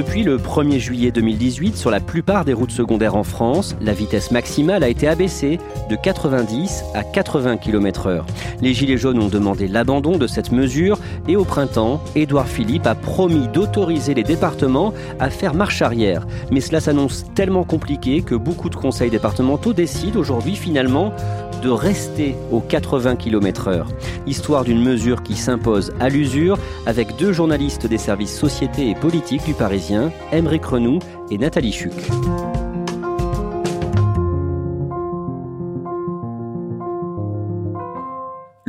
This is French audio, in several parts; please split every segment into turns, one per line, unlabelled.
Depuis le 1er juillet 2018, sur la plupart des routes secondaires en France, la vitesse maximale a été abaissée de 90 à 80 km/h. Les Gilets jaunes ont demandé l'abandon de cette mesure et au printemps, Édouard Philippe a promis d'autoriser les départements à faire marche arrière. Mais cela s'annonce tellement compliqué que beaucoup de conseils départementaux décident aujourd'hui finalement de rester aux 80 km/h. Histoire d'une mesure qui s'impose à l'usure avec deux journalistes des services société et politique du Parisien, Émeric Renou et Nathalie Chuc.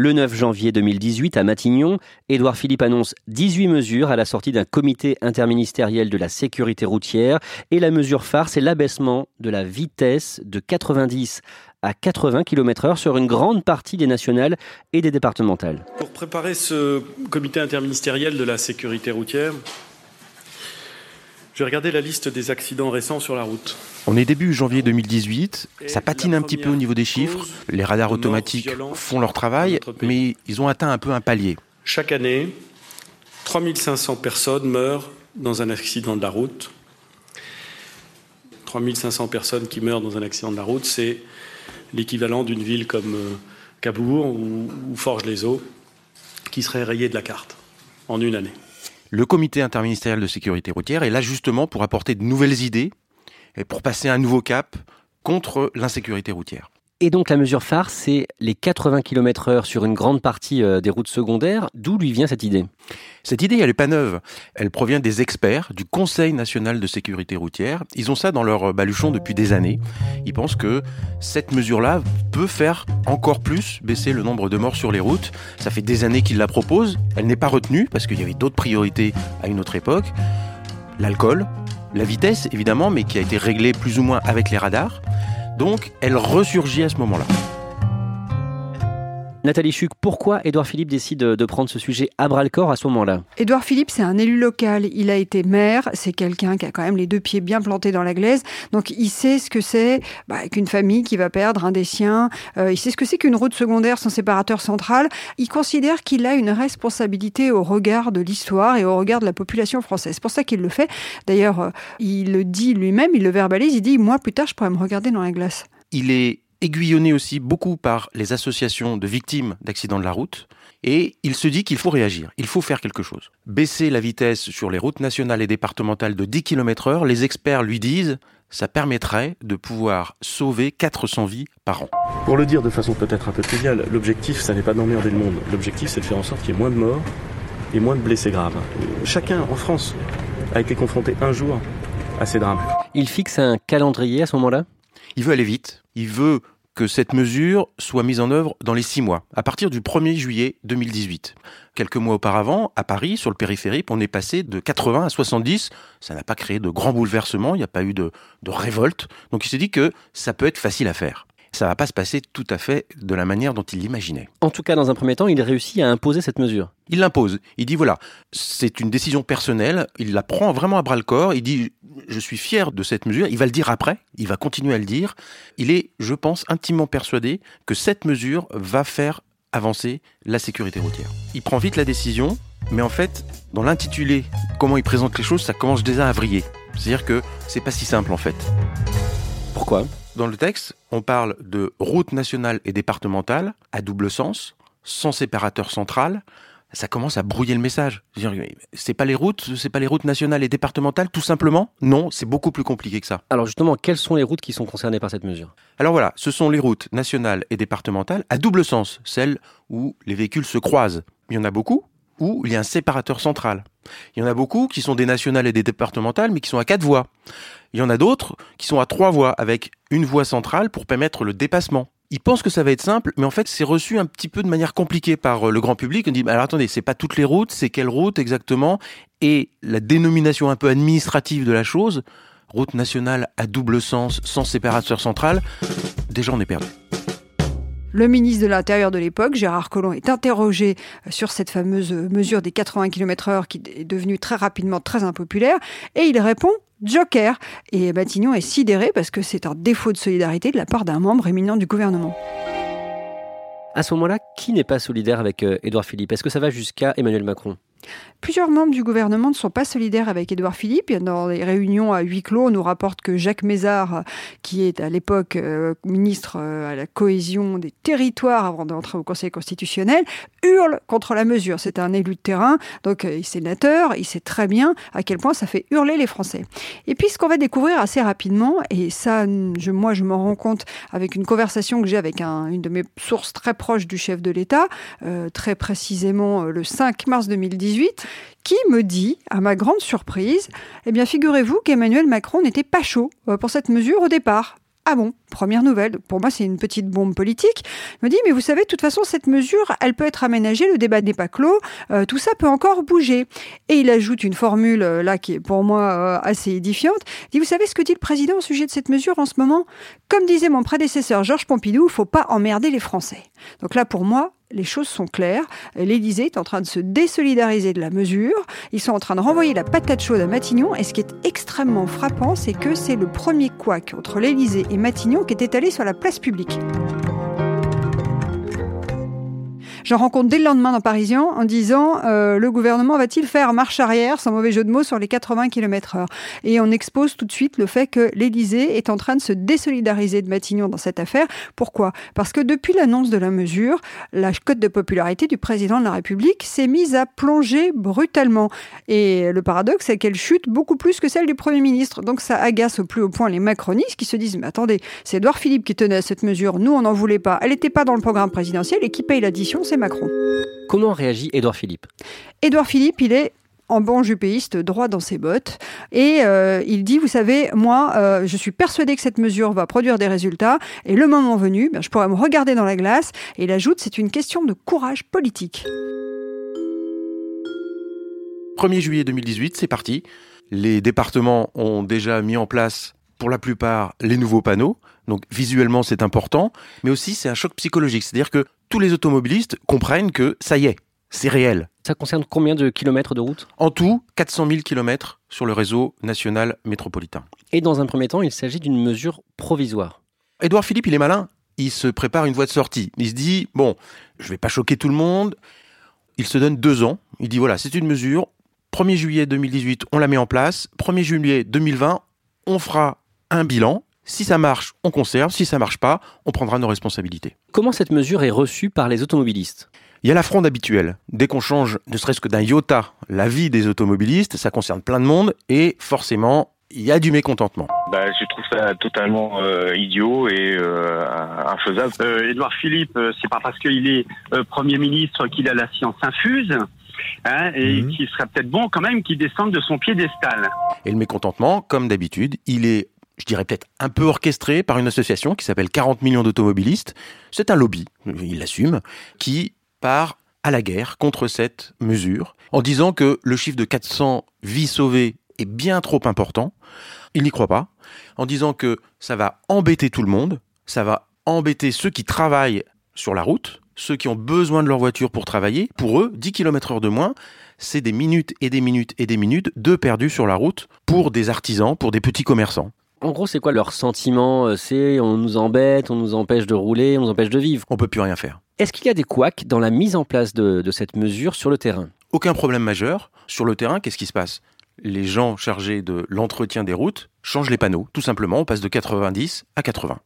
Le 9 janvier 2018, à Matignon, Édouard Philippe annonce 18 mesures à la sortie d'un comité interministériel de la sécurité routière. Et la mesure phare, c'est l'abaissement de la vitesse de 90 à 80 km/h sur une grande partie des nationales et des départementales.
Pour préparer ce comité interministériel de la sécurité routière, j'ai regardé la liste des accidents récents sur la route.
On est début janvier 2018, ça patine un petit peu au niveau des chiffres, les radars automatiques font leur travail, mais ils ont atteint un peu un palier.
Chaque année, 3500 personnes meurent dans un accident de la route. 3500 personnes qui meurent dans un accident de la route, c'est l'équivalent d'une ville comme euh, Cabourg ou, Forges-les-Eaux, qui serait rayée de la carte en une année.
Le comité interministériel de sécurité routière est là justement pour apporter de nouvelles idées et pour passer un nouveau cap contre l'insécurité routière.
Et donc la mesure phare, c'est les 80 km/h sur une grande partie euh, des routes secondaires. D'où lui vient cette idée?
Cette idée, elle n'est pas neuve. Elle provient des experts du Conseil national de sécurité routière. Ils ont ça dans leur baluchon depuis des années. Ils pensent que cette mesure-là peut faire encore plus baisser le nombre de morts sur les routes. Ça fait des années qu'ils la proposent. Elle n'est pas retenue parce qu'il y avait d'autres priorités à une autre époque. L'alcool, la vitesse évidemment, mais qui a été réglée plus ou moins avec les radars. Donc, elle ressurgit à ce moment-là.
Nathalie Chuc, pourquoi Édouard Philippe décide de prendre ce sujet à bras le corps à ce moment-là?
Édouard Philippe, c'est un élu local. Il a été maire. C'est quelqu'un qui a quand même les deux pieds bien plantés dans la glaise. Donc, il sait ce que c'est bah, qu'une famille qui va perdre un des siens. Euh, il sait ce que c'est qu'une route secondaire sans séparateur central. Il considère qu'il a une responsabilité au regard de l'histoire et au regard de la population française. C'est pour ça qu'il le fait. D'ailleurs, euh, il le dit lui-même, il le verbalise. Il dit Moi, plus tard, je pourrais me regarder dans la glace.
Il est aiguillonné aussi beaucoup par les associations de victimes d'accidents de la route. Et il se dit qu'il faut réagir, il faut faire quelque chose. Baisser la vitesse sur les routes nationales et départementales de 10 km heure, les experts lui disent, ça permettrait de pouvoir sauver 400 vies par an.
Pour le dire de façon peut-être un peu triviale, l'objectif, ça n'est pas d'emmerder le monde. L'objectif, c'est de faire en sorte qu'il y ait moins de morts et moins de blessés graves. Chacun en France a été confronté un jour à ces drames.
Il fixe un calendrier à ce moment-là?
Il veut aller vite. Il veut que cette mesure soit mise en œuvre dans les six mois, à partir du 1er juillet 2018. Quelques mois auparavant, à Paris, sur le périphérique, on est passé de 80 à 70. Ça n'a pas créé de grands bouleversements, il n'y a pas eu de, de révolte. Donc il s'est dit que ça peut être facile à faire ça va pas se passer tout à fait de la manière dont il l'imaginait.
En tout cas, dans un premier temps, il réussit à imposer cette mesure.
Il l'impose. Il dit voilà, c'est une décision personnelle. Il la prend vraiment à bras le corps. Il dit je suis fier de cette mesure. Il va le dire après. Il va continuer à le dire. Il est, je pense, intimement persuadé que cette mesure va faire avancer la sécurité routière. Il prend vite la décision, mais en fait, dans l'intitulé, comment il présente les choses, ça commence déjà à vriller. C'est-à-dire que c'est pas si simple en fait.
Pourquoi
Dans le texte, on parle de route nationale et départementale à double sens, sans séparateur central. Ça commence à brouiller le message. C'est pas les routes, c'est pas les routes nationales et départementales, tout simplement. Non, c'est beaucoup plus compliqué que ça.
Alors justement, quelles sont les routes qui sont concernées par cette mesure
Alors voilà, ce sont les routes nationales et départementales à double sens, celles où les véhicules se croisent. Il y en a beaucoup où il y a un séparateur central. Il y en a beaucoup qui sont des nationales et des départementales, mais qui sont à quatre voies. Il y en a d'autres qui sont à trois voies, avec une voie centrale pour permettre le dépassement. Ils pensent que ça va être simple, mais en fait, c'est reçu un petit peu de manière compliquée par euh, le grand public. On dit, alors attendez, c'est pas toutes les routes, c'est quelle route exactement? Et la dénomination un peu administrative de la chose, route nationale à double sens, sans séparateur central, déjà on est perdu.
Le ministre de l'Intérieur de l'époque, Gérard Collomb, est interrogé sur cette fameuse mesure des 80 km/h qui est devenue très rapidement très impopulaire et il répond Joker. Et Matignon est sidéré parce que c'est un défaut de solidarité de la part d'un membre éminent du gouvernement.
À ce moment-là, qui n'est pas solidaire avec euh, Édouard Philippe? Est-ce que ça va jusqu'à Emmanuel Macron?
Plusieurs membres du gouvernement ne sont pas solidaires avec Édouard Philippe. Dans les réunions à huis clos, on nous rapporte que Jacques Mézard, qui est à l'époque euh, ministre euh, à la cohésion des territoires avant d'entrer au Conseil constitutionnel, hurle contre la mesure. C'est un élu de terrain, donc euh, il est sénateur, il sait très bien à quel point ça fait hurler les Français. Et puis ce qu'on va découvrir assez rapidement, et ça, moi je m'en rends compte avec une conversation que j'ai avec un, une de mes sources très proches du chef de l'État, très précisément le 5 mars 2018, qui me dit, à ma grande surprise, eh bien figurez-vous qu'Emmanuel Macron n'était pas chaud euh, pour cette mesure au départ. Ah bon, première nouvelle. Pour moi, c'est une petite bombe politique. Il me dit, mais vous savez, de toute façon, cette mesure, elle peut être aménagée, le débat n'est pas clos, euh, tout ça peut encore bouger. Et il ajoute une formule, euh, là, qui est pour moi assez édifiante. Il dit, vous savez ce que dit le président au sujet de cette mesure en ce moment? Comme disait mon prédécesseur Georges Pompidou, il faut pas emmerder les Français. Donc là, pour moi, les choses sont claires. L'Élysée est en train de se désolidariser de la mesure. Ils sont en train de renvoyer la patate chaude à Matignon. Et ce qui est extrêmement frappant, c'est que c'est le premier couac entre l'Élysée et Matignon qui est étalé sur la place publique. J'en rencontre dès le lendemain dans Parisien en disant euh, le gouvernement va-t-il faire marche arrière, sans mauvais jeu de mots, sur les 80 km/h Et on expose tout de suite le fait que l'Élysée est en train de se désolidariser de Matignon dans cette affaire. Pourquoi? Parce que depuis l'annonce de la mesure, la cote de popularité du président de la République s'est mise à plonger brutalement. Et le paradoxe, c'est qu'elle chute beaucoup plus que celle du Premier ministre. Donc ça agace au plus haut point les macronistes qui se disent mais attendez, c'est Edouard Philippe qui tenait à cette mesure, nous on n'en voulait pas, elle n'était pas dans le programme présidentiel et qui paye l'addition, Macron.
Comment réagit Édouard Philippe?
Édouard Philippe, il est en bon jupéiste, droit dans ses bottes. Et euh, il dit, vous savez, moi, euh, je suis persuadé que cette mesure va produire des résultats. Et le moment venu, ben, je pourrais me regarder dans la glace. Et il ajoute, c'est une question de courage politique.
1er juillet 2018, c'est parti. Les départements ont déjà mis en place, pour la plupart, les nouveaux panneaux. Donc visuellement, c'est important. Mais aussi, c'est un choc psychologique. C'est-à-dire que tous les automobilistes comprennent que ça y est, c'est réel.
Ça concerne combien de kilomètres de route?
En tout, 400 000 kilomètres sur le réseau national métropolitain.
Et dans un premier temps, il s'agit d'une mesure provisoire.
Édouard Philippe, il est malin. Il se prépare une voie de sortie. Il se dit, bon, je vais pas choquer tout le monde. Il se donne deux ans. Il dit, voilà, c'est une mesure. 1er juillet 2018, on la met en place. 1er juillet 2020, on fera un bilan. Si ça marche, on conserve. Si ça marche pas, on prendra nos responsabilités.
Comment cette mesure est reçue par les automobilistes?
Il y a la fronde habituelle. Dès qu'on change, ne serait-ce que d'un iota, la vie des automobilistes, ça concerne plein de monde et forcément, il y a du mécontentement.
Bah, je trouve ça totalement euh, idiot et euh, infaisable. Euh, Édouard Philippe, euh, c'est pas parce qu'il est Premier ministre qu'il a la science infuse. Hein, et mhm. qu'il serait peut-être bon quand même qu'il descende de son piédestal.
Et le mécontentement, comme d'habitude, il est je dirais peut-être un peu orchestré par une association qui s'appelle 40 millions d'automobilistes. C'est un lobby, il l'assume, qui part à la guerre contre cette mesure en disant que le chiffre de 400 vies sauvées est bien trop important. Il n'y croit pas. En disant que ça va embêter tout le monde, ça va embêter ceux qui travaillent sur la route, ceux qui ont besoin de leur voiture pour travailler. Pour eux, 10 km heure de moins, c'est des minutes et des minutes et des minutes de perdus sur la route pour des artisans, pour des petits commerçants.
En gros, c'est quoi leur sentiment C'est on nous embête, on nous empêche de rouler, on nous empêche de vivre.
On peut plus rien faire.
Est-ce qu'il y a des couacs dans la mise en place de, de cette mesure sur le terrain?
Aucun problème majeur. Sur le terrain, qu'est-ce qui se passe? Les gens chargés de l'entretien des routes changent les panneaux. Tout simplement, on passe de 90 à 80.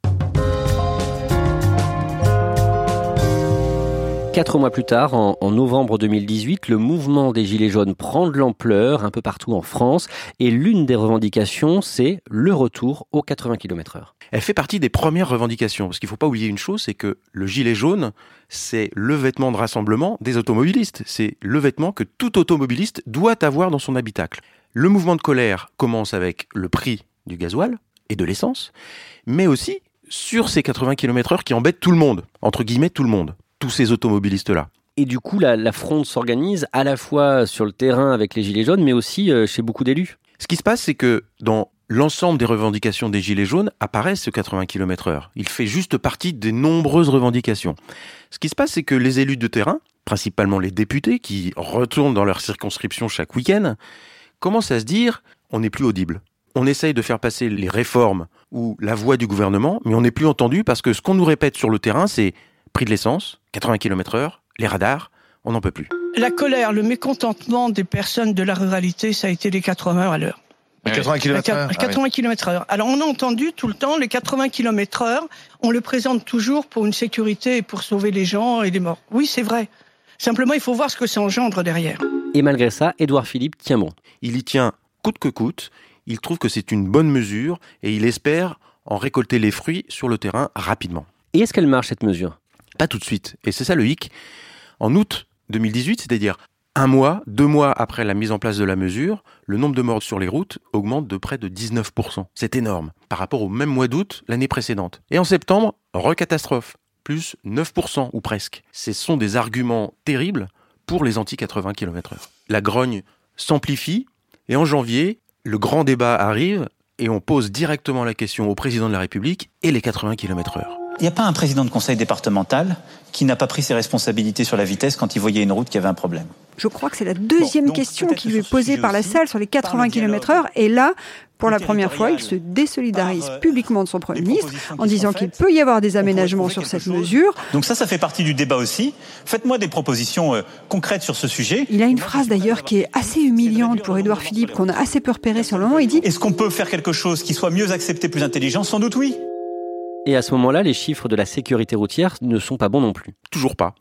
Quatre mois plus tard, en, novembre 2018, le mouvement des Gilets jaunes prend de l'ampleur un peu partout en France et l'une des revendications, c'est le retour aux 80 km heure.
Elle fait partie des premières revendications, parce qu'il ne faut pas oublier une chose, c'est que le gilet jaune, c'est le vêtement de rassemblement des automobilistes. C'est le vêtement que tout automobiliste doit avoir dans son habitacle. Le mouvement de colère commence avec le prix du gasoil et de l'essence, mais aussi sur ces 80 km heure qui embêtent tout le monde, entre guillemets tout le monde tous ces automobilistes-là.
Et du coup, la, la fronde s'organise à la fois sur le terrain avec les Gilets jaunes, mais aussi euh, chez beaucoup d'élus.
Ce qui se passe, c'est que dans l'ensemble des revendications des Gilets jaunes apparaît ce 80 km heure. Il fait juste partie des nombreuses revendications. Ce qui se passe, c'est que les élus de terrain, principalement les députés qui retournent dans leur circonscription chaque week-end, commencent à se dire on n'est plus audible. On essaye de faire passer les réformes ou la voix du gouvernement, mais on n'est plus entendu parce que ce qu'on nous répète sur le terrain, c'est prix de l'essence, 80 km heure, les radars, on n'en peut plus.
La colère, le mécontentement des personnes de la ruralité, ça a été les 80 à l'heure.
80 km heure
80 km heure. Alors on a entendu tout le temps les 80 km heure, on le présente toujours pour une sécurité et pour sauver les gens et les morts. Oui, c'est vrai. Simplement, il faut voir ce que ça engendre derrière.
Et malgré ça, Édouard Philippe tient bon.
Il y tient coûte que coûte. Il trouve que c'est une bonne mesure et il espère en récolter les fruits sur le terrain rapidement.
Et est-ce qu'elle marche cette mesure?
Pas tout de suite. Et c'est ça le hic. En août 2018, c'est-à-dire un mois, deux mois après la mise en place de la mesure, le nombre de morts sur les routes augmente de près de 19%. C'est énorme par rapport au même mois d'août l'année précédente. Et en septembre, recatastrophe, plus 9% ou presque. Ce sont des arguments terribles pour les anti-80 km/h. La grogne s'amplifie et en janvier, le grand débat arrive et on pose directement la question au président de la République et les 80 km/h.
Il n'y a pas un président de conseil départemental qui n'a pas pris ses responsabilités sur la vitesse quand il voyait une route qui avait un problème?
Je crois que c'est la deuxième bon, question qui lui est posée par la salle sur les 80 km heure. Et là, pour la première fois, il se désolidarise par, publiquement de son Premier ministre en disant qu'il peut y avoir des aménagements sur cette chose. mesure.
Donc ça, ça fait partie du débat aussi. Faites-moi des propositions euh, concrètes sur ce sujet.
Il a une phrase d'ailleurs qui est assez humiliante pour Édouard Philippe, qu'on a assez peu repéré sur le moment. Il dit
Est-ce qu'on peut faire quelque chose qui soit mieux accepté, plus intelligent? Sans doute oui.
Et à ce moment-là, les chiffres de la sécurité routière ne sont pas bons non plus.
Toujours pas.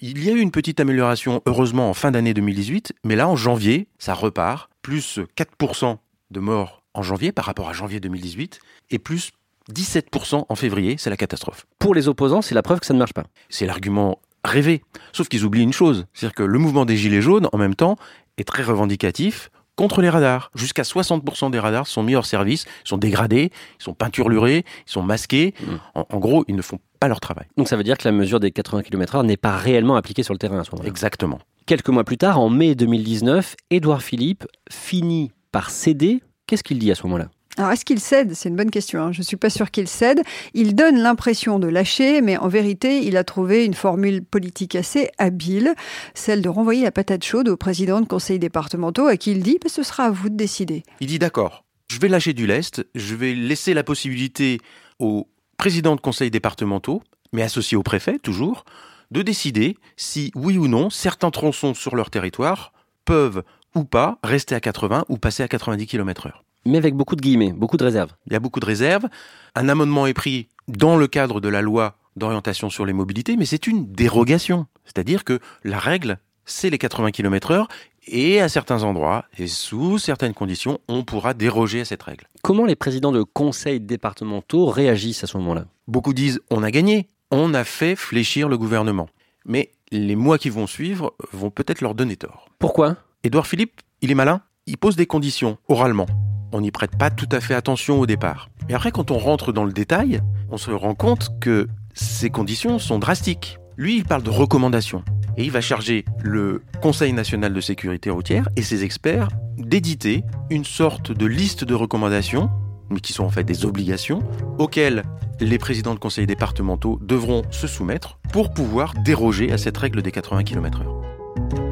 Il y a eu une petite amélioration, heureusement, en fin d'année 2018, mais là, en janvier, ça repart, plus 4% de morts en janvier par rapport à janvier 2018, et plus 17% en février, c'est la catastrophe.
Pour les opposants, c'est la preuve que ça ne marche pas.
C'est l'argument rêvé. Sauf qu'ils oublient une chose, c'est-à-dire que le mouvement des Gilets jaunes, en même temps, est très revendicatif contre les radars. Jusqu'à 60% des radars sont mis hors service, sont dégradés, ils sont peinturlurés, ils sont masqués. Mmh. En, en, gros, ils ne font pas leur travail.
Donc ça veut dire que la mesure des 80 km/h n'est pas réellement appliquée sur le terrain à ce moment-là.
Exactement.
Quelques mois plus tard, en mai 2019, Édouard Philippe finit par céder. Qu'est-ce qu'il dit à ce moment-là?
Alors, est-ce qu'il cède? C'est une bonne question. Hein. Je ne suis pas sûr qu'il cède. Il donne l'impression de lâcher, mais en vérité, il a trouvé une formule politique assez habile, celle de renvoyer la patate chaude au président de conseils départementaux, à qui il dit bah, ce sera à vous de décider.
Il dit d'accord, je vais lâcher du lest, je vais laisser la possibilité aux présidents de conseils départementaux, mais associés au préfet toujours, de décider si, oui ou non, certains tronçons sur leur territoire peuvent ou pas rester à 80 ou passer à 90 km/h
mais avec beaucoup de guillemets, beaucoup de réserves.
Il y a beaucoup de réserves. Un amendement est pris dans le cadre de la loi d'orientation sur les mobilités, mais c'est une dérogation. C'est-à-dire que la règle, c'est les 80 km heure, et à certains endroits, et sous certaines conditions, on pourra déroger à cette règle.
Comment les présidents de conseils départementaux réagissent à ce moment-là?
Beaucoup disent on a gagné, on a fait fléchir le gouvernement. Mais les mois qui vont suivre vont peut-être leur donner tort.
Pourquoi?
Édouard Philippe, il est malin, il pose des conditions oralement on n'y prête pas tout à fait attention au départ. Mais après, quand on rentre dans le détail, on se rend compte que ces conditions sont drastiques. Lui, il parle de recommandations. Et il va charger le Conseil national de sécurité routière et ses experts d'éditer une sorte de liste de recommandations, mais qui sont en fait des obligations, auxquelles les présidents de conseils départementaux devront se soumettre pour pouvoir déroger à cette règle des 80 km/h.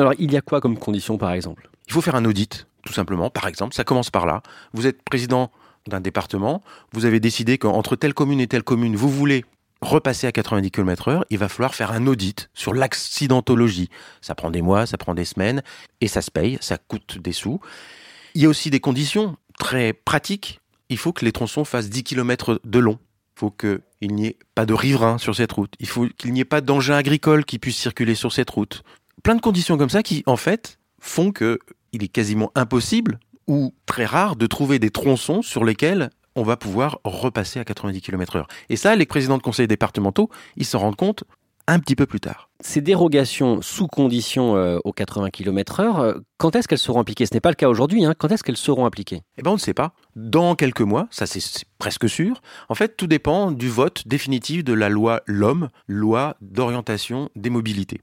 Alors, il y a quoi comme condition, par exemple?
Il faut faire un audit, tout simplement. Par exemple, ça commence par là. Vous êtes président d'un département, vous avez décidé qu'entre telle commune et telle commune, vous voulez repasser à 90 km heure, il va falloir faire un audit sur l'accidentologie. Ça prend des mois, ça prend des semaines, et ça se paye, ça coûte des sous. Il y a aussi des conditions très pratiques. Il faut que les tronçons fassent 10 km de long. Il faut qu'il n'y ait pas de riverains sur cette route. Il faut qu'il n'y ait pas d'engins agricoles qui puissent circuler sur cette route. Plein de conditions comme ça qui, en fait, font que il est quasiment impossible ou très rare de trouver des tronçons sur lesquels on va pouvoir repasser à 90 km heure. Et ça, les présidents de conseils départementaux, ils s'en rendent compte un petit peu plus tard.
Ces dérogations sous condition euh, aux 80 km heure, euh, quand est-ce qu'elles seront appliquées? Ce n'est pas le cas aujourd'hui, hein. quand est-ce qu'elles seront appliquées?
Eh bien on ne sait pas. Dans quelques mois, ça c'est presque sûr. En fait, tout dépend du vote définitif de la loi LOM, loi d'orientation des mobilités.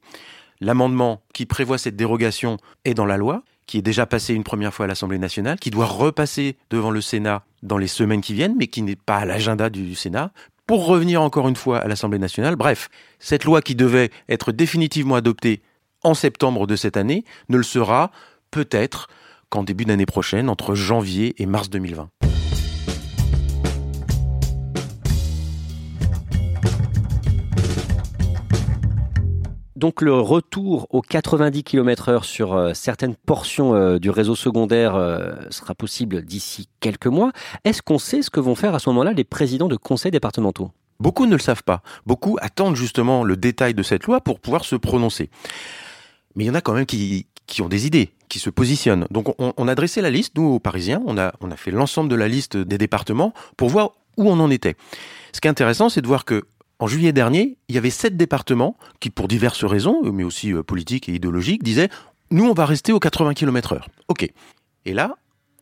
L'amendement qui prévoit cette dérogation est dans la loi, qui est déjà passé une première fois à l'Assemblée nationale, qui doit repasser devant le Sénat dans les semaines qui viennent, mais qui n'est pas à l'agenda du Sénat, pour revenir encore une fois à l'Assemblée nationale. Bref, cette loi qui devait être définitivement adoptée en septembre de cette année ne le sera peut-être qu'en début d'année prochaine, entre janvier et mars 2020.
Donc le retour aux 90 km heure sur euh, certaines portions euh, du réseau secondaire euh, sera possible d'ici quelques mois. Est-ce qu'on sait ce que vont faire à ce moment-là les présidents de conseils départementaux?
Beaucoup ne le savent pas. Beaucoup attendent justement le détail de cette loi pour pouvoir se prononcer. Mais il y en a quand même qui, qui ont des idées, qui se positionnent. Donc on, on, a dressé la liste, nous aux Parisiens, on a, on a fait l'ensemble de la liste des départements pour voir où on en était. Ce qui est intéressant, c'est de voir que en juillet dernier, il y avait sept départements qui, pour diverses raisons, mais aussi euh, politiques et idéologiques, disaient nous, on va rester aux 80 km heure. OK. Et là,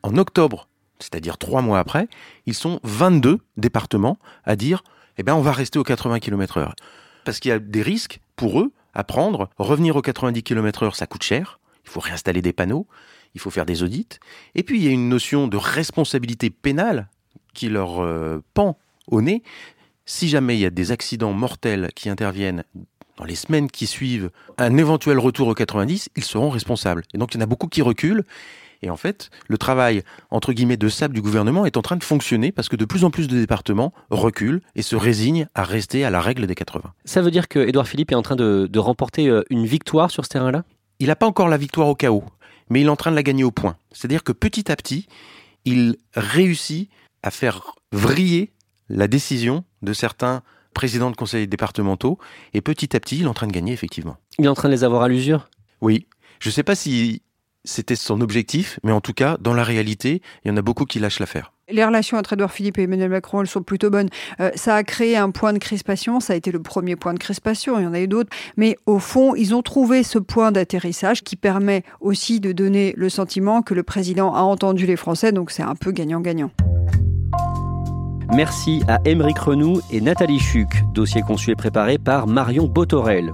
en octobre, c'est-à-dire trois mois après, ils sont 22 départements à dire eh ben, on va rester aux 80 km heure. Parce qu'il y a des risques pour eux à prendre. Revenir aux 90 km heure, ça coûte cher. Il faut réinstaller des panneaux. Il faut faire des audits. Et puis, il y a une notion de responsabilité pénale qui leur euh, pend au nez si jamais il y a des accidents mortels qui interviennent dans les semaines qui suivent un éventuel retour au 90, ils seront responsables. Et donc il y en a beaucoup qui reculent. Et en fait, le travail, entre guillemets, de sable du gouvernement est en train de fonctionner parce que de plus en plus de départements reculent et se résignent à rester à la règle des 80.
Ça veut dire que Édouard Philippe est en train de, de remporter euh, une victoire sur ce terrain-là?
Il n'a pas encore la victoire au chaos, mais il est en train de la gagner au point. C'est-à-dire que petit à petit, il réussit à faire vriller la décision de certains présidents de conseils départementaux, et petit à petit, il est en train de gagner, effectivement.
Il est en train de les avoir à l'usure?
Oui. Je ne sais pas si c'était son objectif, mais en tout cas, dans la réalité, il y en a beaucoup qui lâchent l'affaire.
Les relations entre Edouard Philippe et Emmanuel Macron, elles sont plutôt bonnes. Euh, ça a créé un point de crispation, ça a été le premier point de crispation, il y en a eu d'autres, mais au fond, ils ont trouvé ce point d'atterrissage qui permet aussi de donner le sentiment que le président a entendu les Français, donc c'est un peu gagnant-gagnant.
Merci à Émeric Renou et Nathalie Chuc. Dossier conçu et préparé par Marion Botorel.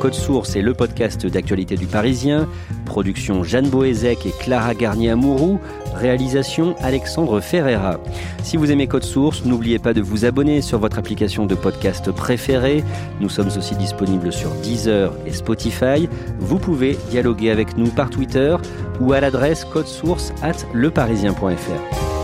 Code Source est le podcast d'actualité du Parisien. Production Jeanne Boézek et Clara Garnier-Amouroux. Réalisation Alexandre Ferreira. Si vous aimez Code Source, n'oubliez pas de vous abonner sur votre application de podcast préférée. Nous sommes aussi disponibles sur Deezer et Spotify. Vous pouvez dialoguer avec nous par Twitter ou à l'adresse codesource at leparisien.fr.